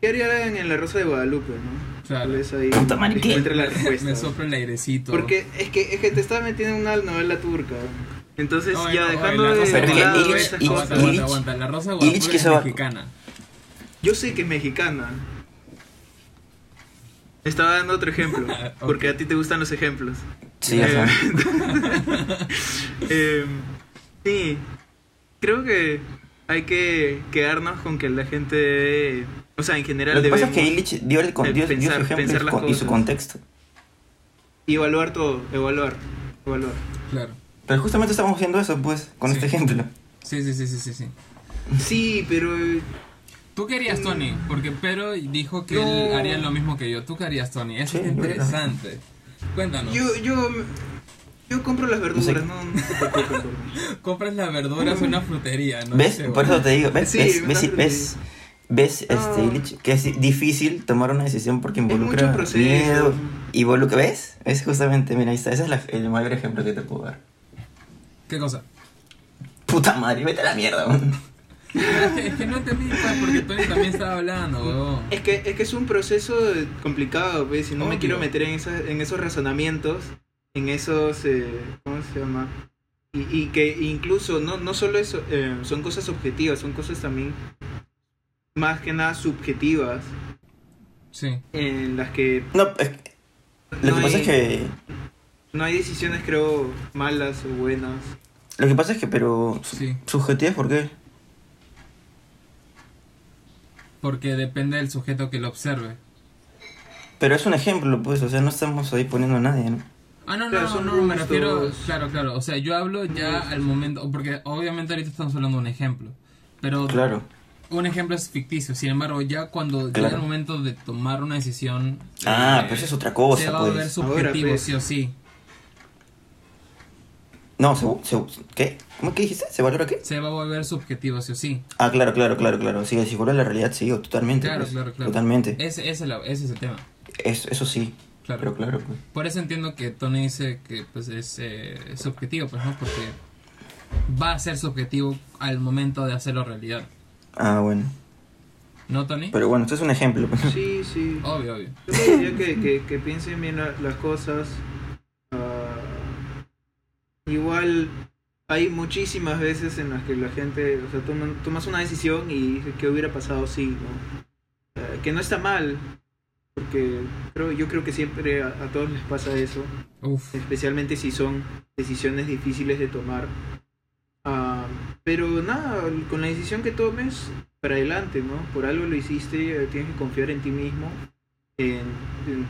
qué harían en la Rosa de Guadalupe, ¿no? Claro. Tal vez ahí encuentre la [laughs] respuesta. me sopla el airecito. Porque es que, es que te estás metiendo en una novela turca. Entonces, ya no, dejando de, Rosa Pero de es que lado Illich- esas Illich- cosas. Aguanta, Illich- aguanta, aguanta. La Rosa Guadalupe es mexicana. Yo sé que es mexicana. Estaba dando otro ejemplo, [laughs] porque a ti te gustan los ejemplos. Sí, Eh, [laughs] eh, sí, creo que hay que quedarnos con que la gente debe, o sea, en general Lo que pasa es que Illich dio, el, con- dio, dio pensar- su ejemplo y su las con- y su contexto. evaluar todo, evaluar, evaluar. Claro. Pero justamente estamos haciendo eso, pues, con Sí. este ejemplo. Sí, sí, sí, sí, sí, sí. Sí, pero ¿Tú qué harías, Tony? Porque Pedro dijo que No. él haría lo mismo que yo. ¿Tú qué harías, Tony? Eso Sí, es interesante. Cuéntanos. yo, yo, yo compro las verduras, sé. no, no. [laughs] Compras las verduras en una frutería, ¿no? ¿Ves? Sé, Por eso te digo, ¿ves? Sí, ¿Ves? ¿Ves? ¿Ves? ¿Ves, este, No. Illich? Que es difícil tomar una decisión porque involucra miedo. Involucra, ¿ves? Es justamente, mira, ahí está. Ese es la- el mayor ejemplo que te puedo dar. ¿Qué cosa? Puta madre, vete a la mierda, weón. Es que, es que no entendí, pues, porque Tony también estaba hablando, huevón. Es que, es que es un proceso complicado, ¿ves? Y no me quiero meter en, esa- en esos razonamientos, en esos, eh, ¿cómo se llama? Y, y que incluso no, no solo eso, eh, son cosas objetivas, son cosas también más que nada subjetivas, Sí. en las que No, es que- lo no que pasa es que. No hay decisiones, creo, malas o buenas. Lo que pasa es que, pero. Sí. ¿Subjetivas por qué? Porque depende del sujeto que lo observe. Pero es un ejemplo, pues, o sea, no estamos ahí poniendo a nadie, ¿no? Ah, no, Claro, no, no, me refiero. Claro, claro. O sea, yo hablo ya al momento. Porque obviamente ahorita estamos hablando de un ejemplo. Pero Claro. un ejemplo es ficticio. Sin embargo, ya cuando llega el momento de tomar una decisión. Ah, eh, pero eso es otra cosa, Se va a pues. volver subjetivo, pues. sí o sí. No, se, se- ¿qué? ¿Cómo que dijiste? ¿Se valora qué? Se va a volver subjetivo, sí o sí. Ah, claro, claro, claro, claro. Sí, si fuera la realidad, sí, o totalmente. Claro, pues, claro, claro. Totalmente. Ese, ese, es ese es el tema. Eso, eso sí. Claro. Pero claro, pues. Por eso entiendo que Tony dice que pues es eh, subjetivo, pues no, porque va a ser subjetivo al momento de hacerlo realidad. Ah, bueno. ¿No, Tony? Pero bueno, esto es un ejemplo. pues. Sí, sí. Obvio, obvio. Yo diría que, que, que piensen bien la- las cosas. Igual hay muchísimas veces en las que la gente, o sea, toman- tomas una decisión y qué hubiera pasado si, ¿no? Ah, que no está mal, porque creo, yo creo que siempre a, a todos les pasa eso, Uf. especialmente si son decisiones difíciles de tomar. Ah, pero nada, con la decisión que tomes, para adelante, ¿no? Por algo lo hiciste, eh, tienes que confiar en ti mismo, en, en,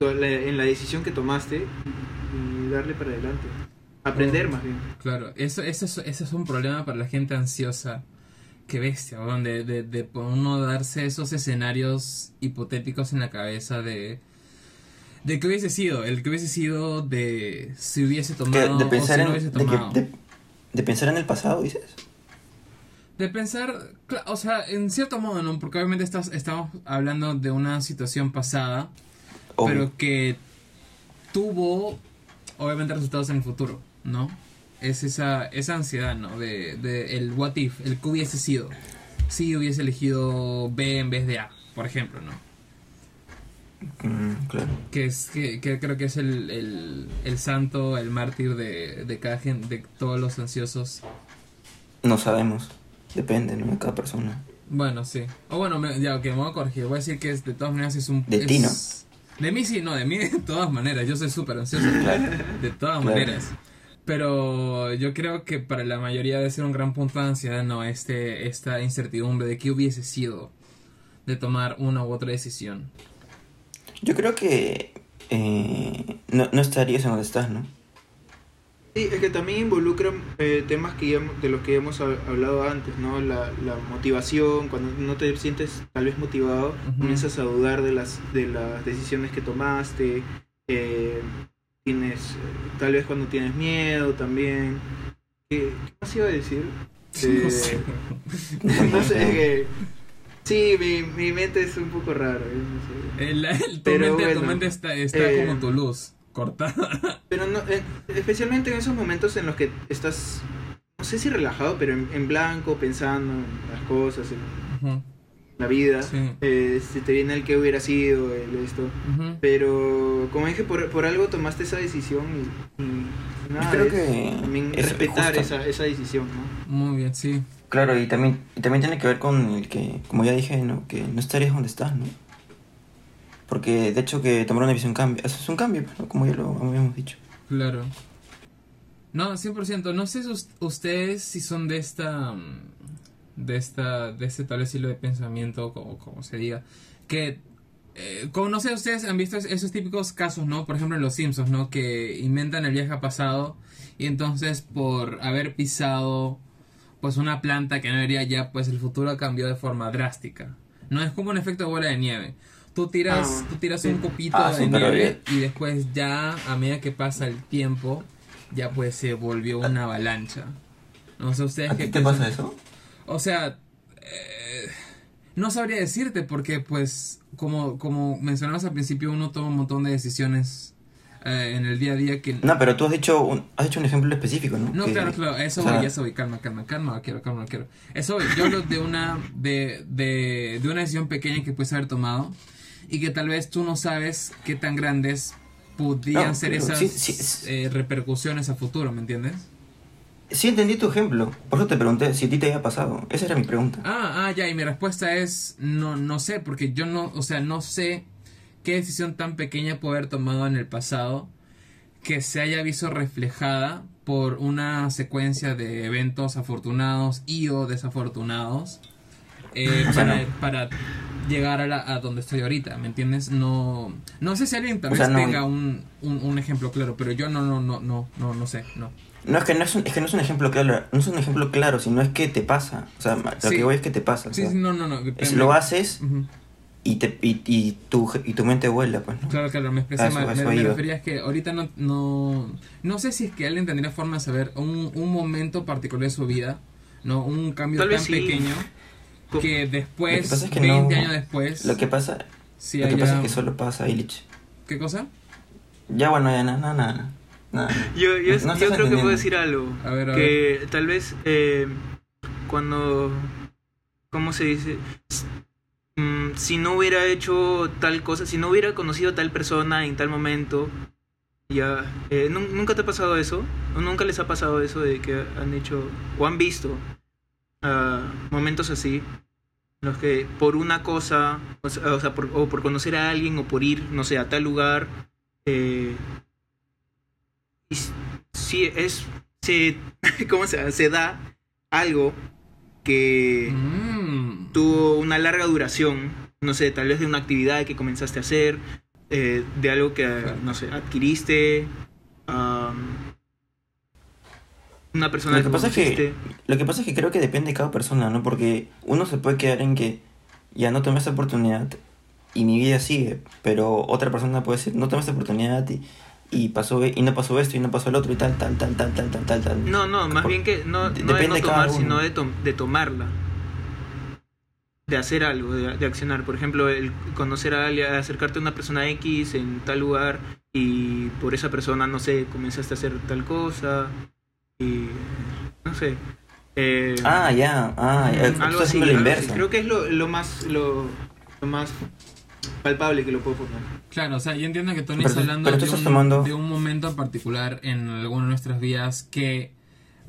en la decisión que tomaste y darle para adelante. Aprender más bien. Claro, eso, eso, es, eso es un problema para la gente ansiosa. Qué bestia, weón, de, de, uno darse esos escenarios hipotéticos en la cabeza de... De que hubiese sido, el que hubiese sido de si hubiese tomado de o pensar si en no hubiese de, que- tomado. de- de pensar en el pasado, dices. De pensar, o sea, en cierto modo, ¿no? Porque obviamente estás, estamos hablando de una situación pasada, Obvio. pero que tuvo obviamente resultados en el futuro, ¿no? Es esa, esa ansiedad, ¿no? De, de el what if, el que hubiese sido. Si hubiese elegido B en vez de A, por ejemplo, ¿no? Mm, claro. Que, es, que, que creo que es el, el, el santo, el mártir de, de cada gente, de todos los ansiosos. No sabemos. Depende, ¿no? De cada persona. Bueno, sí. O bueno, me- ya, ok, me voy a corregir. Voy a decir que es, de todas maneras es un... De es- ti, ¿no? De mí sí, no, de mí [laughs] de todas maneras. Yo soy súper ansioso. Claro. De todas Claro. maneras. Pero yo creo que para la mayoría debe ser un gran punto de ansiedad, ¿no? Este, esta incertidumbre de qué hubiese sido de tomar una u otra decisión. Yo creo que eh, no, no estarías en donde estás, ¿no? Sí, es que también involucran eh, temas que ya, de los que ya hemos hab- hablado antes, ¿no? La, la motivación, cuando no te sientes tal vez motivado, comienzas a dudar de las, de las decisiones que tomaste, eh, tienes, eh, tal vez cuando tienes miedo también. ¿Qué, qué más iba a decir? Eh, No sé. [laughs] no sé, que... Sí, mi, mi mente es un poco rara. ¿eh? No sé. El, el- tu Pero mente, tu bueno, mente está, está eh, como tu luz, cortada. [laughs] Pero no, eh, especialmente en esos momentos en los que estás, no sé si relajado, pero en, en blanco, pensando en las cosas, en la vida. Sí. Eh, si te viene el que hubiera sido, el esto. Pero como dije, por, por algo tomaste esa decisión y, y nada, creo es que también es respetar justo. esa, esa decisión, ¿no? Muy bien, sí. Claro, y también, y también tiene que ver con el que, como ya dije, ¿no? Que no estarías donde estás, ¿no? Porque de hecho que tomar una decisión cambia, eso es un cambio, ¿no? Como ya lo habíamos dicho. Claro. No, 100%. No sé si us- ustedes si son de esta. De esta. De este tal estilo de pensamiento, como, como se diga. Que. Eh, como no sé, ustedes han visto es- esos típicos casos, ¿no? Por ejemplo, en Los Simpsons, ¿no? Que inventan el viaje al pasado. Y entonces, por haber pisado. Pues una planta que no debería ya, pues el futuro cambió de forma drástica. No es como un efecto bola de nieve. Tú tiras, Ah, tú tiras sí. un copito Ah, de nieve y después ya a medida que pasa el tiempo ya pues se volvió una avalancha. No sé ustedes ¿A qué ti te piensan. pasa eso? O sea, eh, no sabría decirte porque pues como como mencionabas al principio uno toma un montón de decisiones eh, en el día a día que No, pero tú has dicho un, has hecho un ejemplo específico, ¿no? no, Que- claro, claro, eso o sea, voy, eso voy, calma, calma, calma, quiero, calma, quiero. Eso voy, yo hablo de una, de, de, de una decisión pequeña que puedes haber tomado y que tal vez tú no sabes qué tan grandes podrían No, ser esas sí, sí, sí. eh, repercusiones a futuro, ¿me entiendes? Sí entendí tu ejemplo, por eso te pregunté si a ti te había pasado. Esa era mi pregunta. Ah, ah, ya, y mi respuesta es no, no sé, porque yo no, o sea, no sé qué decisión tan pequeña puedo haber tomado en el pasado que se haya visto reflejada por una secuencia de eventos afortunados y o desafortunados eh, [laughs] O sea, para, no. para llegar a, la, a donde estoy ahorita, ¿me entiendes? No, no sé si alguien tal O vez sea, no- tenga un, un, un ejemplo claro, pero yo no, no, no, no, no, no sé, no. No, es que no es un, es que no es un ejemplo claro, no es un ejemplo claro, sino es que te pasa. O sea, lo Sí. que voy es que te pasa. o Sí, sea, sí, no, no, no. es- lo haces y, te, y, y, tu, y tu mente vuela, pues, ¿no? Claro, claro, me expresé mal. Me, refería a que ahorita no, no. No sé si es que alguien tendría forma de saber un, un momento particular de su vida, ¿no? Un cambio Tal tan sí. pequeño Co- que después, es que 20 no- años después. Lo que pasa, sí lo que haya- pasa es que solo pasa, Illich. ¿Qué cosa? Ya bueno, ya nada, nada, nada. Nada. Yo, yo, No yo creo que puedo decir algo. A ver, a que tal vez eh, cuando... ¿Cómo se dice? Mm, si no hubiera hecho tal cosa, si no hubiera conocido a tal persona en tal momento, ya... eh, ¿nun- ¿Nunca te ha pasado eso? ¿O nunca les ha pasado eso de que han hecho o han visto ah, momentos así? en Los que por una cosa, o sea, o sea, por, o por conocer a alguien o por ir, no sé, a tal lugar, eh, y s- sí es se [laughs] cómo se, se da algo que Mm. tuvo una larga duración no sé tal vez de una actividad que comenzaste a hacer eh, de algo que no sé adquiriste una persona Lo que pasa es que. Lo que pasa es que creo que depende de cada persona, ¿no? Porque uno se puede quedar en que ya no tomé esta oportunidad y mi vida sigue, pero otra persona puede decir, no tomé esta oportunidad y, y pasó e- y no pasó esto y no pasó el otro y tal, tal, tal, tal, tal, tal, tal, tal. no no más Por- bien que no, de- no depende no de tomar sino de, tom- de tomarla de hacer algo, de, de accionar. Por ejemplo, el conocer a alguien, acercarte a una persona X en tal lugar y por esa persona, no sé, comenzaste a hacer tal cosa y no sé. Eh, Ah, ya. Ah, ya. Tú algo así, lo inverso. Creo que es lo, lo más lo, lo más palpable que lo puedo poner. Claro, o sea, yo entiendo que Tony Pero está tú- hablando de estás un, tomando- de un momento en particular en alguna de nuestras vidas que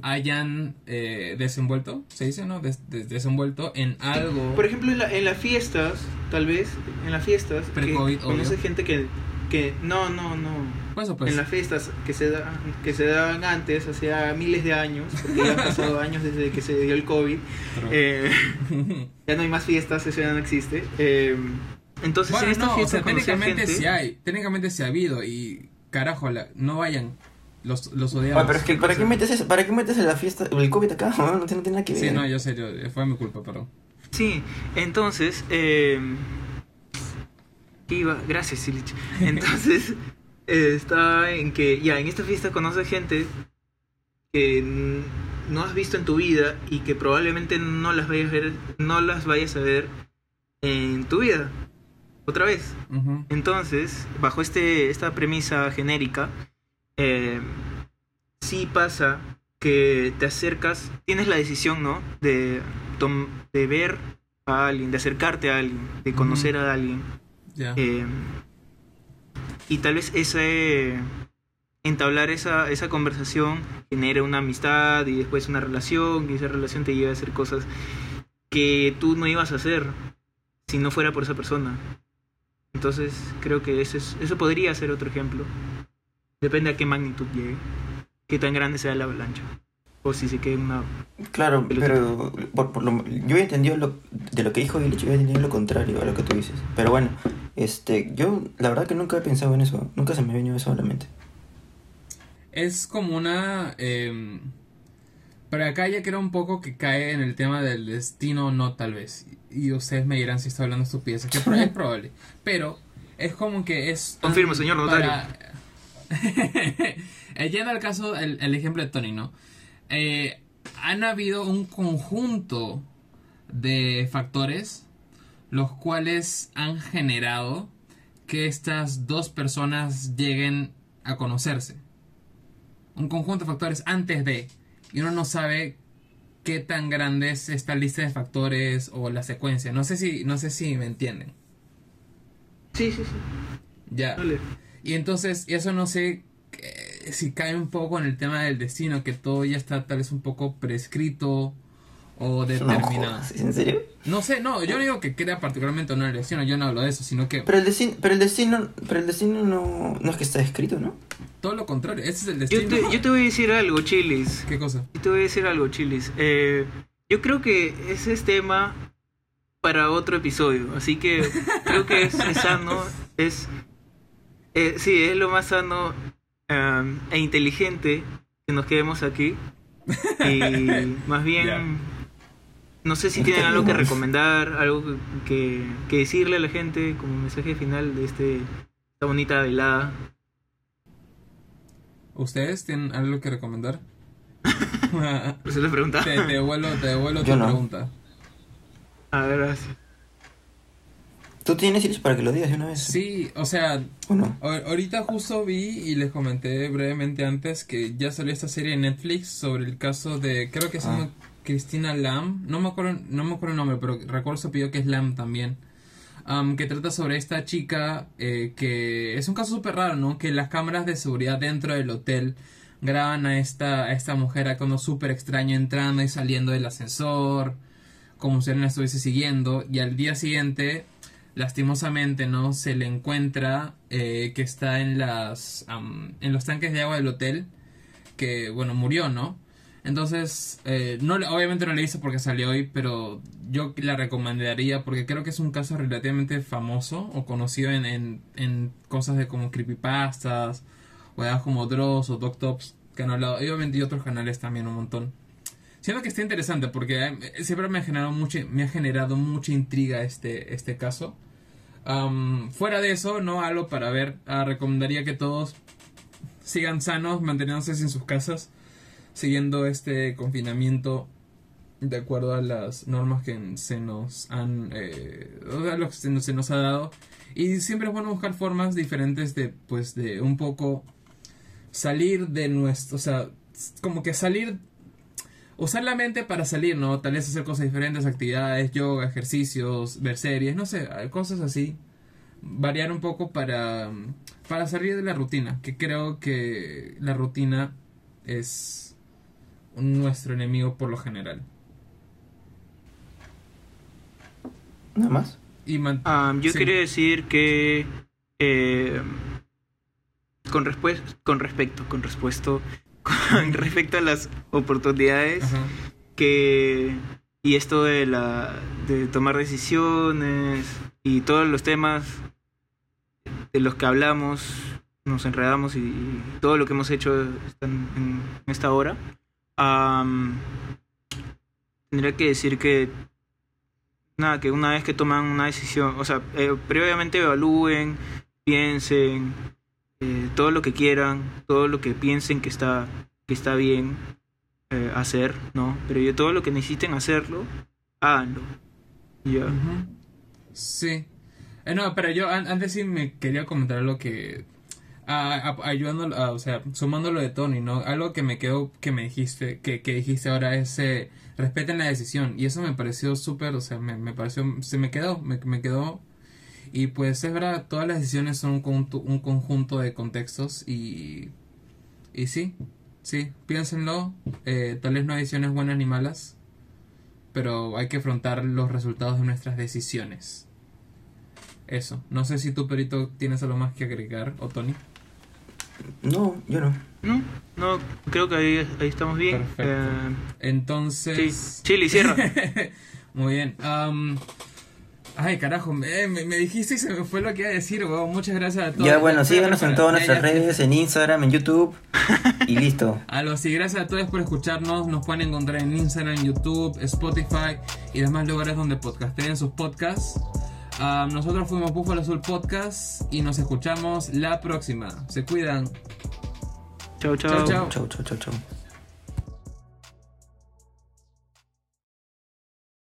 hayan eh, desenvuelto, se dice, ¿no? Des- des- desenvuelto en algo. Por ejemplo, en, la- en las fiestas, tal vez, en las fiestas, que Pre-COVID, conoce gente que, que no, no, no. Pues, pues. en las fiestas que se, da, que se daban antes, hace miles de años, porque ya han pasado [laughs] años desde que se dio el COVID, Pero- eh, [laughs] ya no hay más fiestas, eso ya no existe. Eh, entonces, bueno, en estas no, o fiestas sea, técnicamente gente- sí hay, técnicamente sí ha habido y carajo, la- no vayan, los, los odiamos. Oye, pero es que, ¿para qué metes eso? ¿Para qué metes la fiesta, el COVID acá? [laughs] No, no tiene, no tiene nada que ver. Sí, no, yo sé, yo, fue mi culpa, perdón. Sí, entonces, eh, ¿qué iba? Gracias, Silich. [laughs] Entonces, eh, está en que, ya, en esta fiesta conoces gente que no has visto en tu vida y que probablemente no las vayas a ver, no las vayas a ver en tu vida. Otra vez. Entonces, bajo este, esta premisa genérica, eh, sí pasa que te acercas, tienes la decisión, ¿no? De, de ver a alguien, de acercarte a alguien, de conocer a alguien. Eh, y tal vez ese entablar esa, esa conversación genere una amistad y después una relación y esa relación te lleva a hacer cosas que tú no ibas a hacer si no fuera por esa persona. Entonces creo que eso, es, eso podría ser otro ejemplo. Depende a qué magnitud llegue, qué tan grande sea la avalancha. O si se quede una... Claro, pero por, por lo, yo he entendido lo, de lo que dijo Illich, yo he entendido lo contrario a lo que tú dices. Pero bueno, este, yo la verdad que nunca he pensado en eso, nunca se me ha venido eso a la mente. Es como una... Eh, pero acá ya creo un poco que cae en el tema del destino, no tal vez. Y ustedes me dirán si estoy hablando estupideces, que es [laughs] probable. Pero es como que es... tan Confirmo, señor notario. para- [laughs] Eh, Yendo al caso, el, el ejemplo de Tony, ¿no? Eh, han habido un conjunto de factores los cuales han generado que estas dos personas lleguen a conocerse. Un conjunto de factores antes de. Y uno no sabe qué tan grande es esta lista de factores o la secuencia. No sé si, no sé si me entienden. Sí, sí, sí. Ya. Dale. Y entonces, eso no sé eh, si cae un poco en el tema del destino, que todo ya está tal vez un poco prescrito o No jodas, ¿en serio? No sé, no, yo no digo que crea particularmente una destino, yo no hablo de eso, sino que Pero el destino, pero el destino, pero el destino no, no es que está escrito, ¿no? todo lo contrario, ese es el Yo destino. te, yo te voy a decir algo, Chilis. ¿Qué cosa? Yo te voy a decir algo, Chilis. Eh, yo creo que ese es tema para otro episodio. Así que creo que es, es sano. Es, eh, sí, es lo más sano um, e inteligente que nos quedemos aquí. Y [laughs] más bien. No sé si ¿En tienen algo que recomendar, algo que, que decirle a la gente como mensaje final de este, esta bonita velada. ¿Ustedes tienen algo que recomendar? [laughs] Por eso les preguntaba. te, te devuelvo, te devuelvo tu no. pregunta. A ver, gracias. Tú tienes Illich para que lo digas de una vez. Sí, o sea, ¿O no? Ahor- Ahorita justo vi y les comenté brevemente antes que ya salió esta serie en Netflix sobre el caso de, creo que se llama Cristina Lam, no me acuerdo, no me acuerdo el nombre, pero recuerdo su apellido que es Lam también, Am, que trata sobre esta chica eh, que es un caso súper raro, ¿no? Que las cámaras de seguridad dentro del hotel graban a esta, a esta mujer actuando súper extraño entrando y saliendo del ascensor, como si él la estuviese siguiendo, y al día siguiente lastimosamente no se le encuentra eh, que está en las am, en los tanques de agua del hotel que bueno murió no entonces eh, no obviamente no le hice porque salió hoy pero yo la recomendaría porque creo que es un caso relativamente famoso o conocido en, en, cosas de como creepypastas o como Dross o Doctops que han hablado y obviamente y otros canales también un montón Siento que está interesante porque eh, siempre me ha generado mucha, me ha generado mucha intriga este, este caso. Am, fuera de eso, no algo para ver. Ah, recomendaría que todos sigan sanos, manteniéndose en sus casas, siguiendo este confinamiento de acuerdo a las normas que se nos han, eh, lo que se nos ha dado. Y siempre es bueno buscar formas diferentes de, pues, de un poco salir de nuestro, o sea, como que salir, usar la mente para salir, ¿no? Tal vez hacer cosas diferentes, actividades, yoga, ejercicios, ver series, no sé, cosas así. Variar un poco para, para salir de la rutina, que creo que la rutina es nuestro enemigo por lo general. ¿Nada más? Y Ah, yo sí. quería decir que eh, con, respues- con respecto, con respuesto, [laughs] con respecto a las oportunidades Ajá. que y esto de la de tomar decisiones y todos los temas de los que hablamos nos enredamos y, y todo lo que hemos hecho en esta hora tendría que decir que nada que una vez que toman una decisión o sea eh, previamente evalúen piensen eh, todo lo que quieran todo lo que piensen que está que está bien eh, hacer, ¿no? Pero yo todo lo que necesiten hacerlo, háganlo. Ya. Sí. No, pero yo an- antes sí me quería comentar algo que... a- a- ayudando, a- o sea, sumando lo de Tony, ¿no? Algo que me quedó, que me dijiste, que, que dijiste ahora es eh, respeten la decisión. Y eso me pareció súper, o sea, me, me pareció, se me quedó, me, me quedó. Y pues es verdad, todas las decisiones son un, conjunto- un conjunto de contextos y... Y sí, sí, piénsenlo. Eh, tal vez no hay decisiones buenas ni malas pero hay que afrontar los resultados de nuestras decisiones. Eso. No sé si tú, Perito, tienes algo más que agregar, o Tony. No, yo no. No, no, creo que ahí, ahí estamos bien. Perfecto. Eh, Entonces... sí, Chile, cierra. [laughs] Muy bien. Am, ay, carajo, me, me- me dijiste y se me fue lo que iba a decir, weón. Muchas gracias a todos. Ya, bueno, síganos en todas nuestras redes, en Instagram, en YouTube. Y [laughs] listo. Algo sí, gracias a todos por escucharnos. Nos pueden encontrar en Instagram, YouTube, Spotify y demás lugares donde podcasteen sus podcasts. Nosotros fuimos Búfalo Azul Podcast y nos escuchamos la próxima. Se cuidan. chao, chao. Chao, chao. Chau, chau, chau, chau.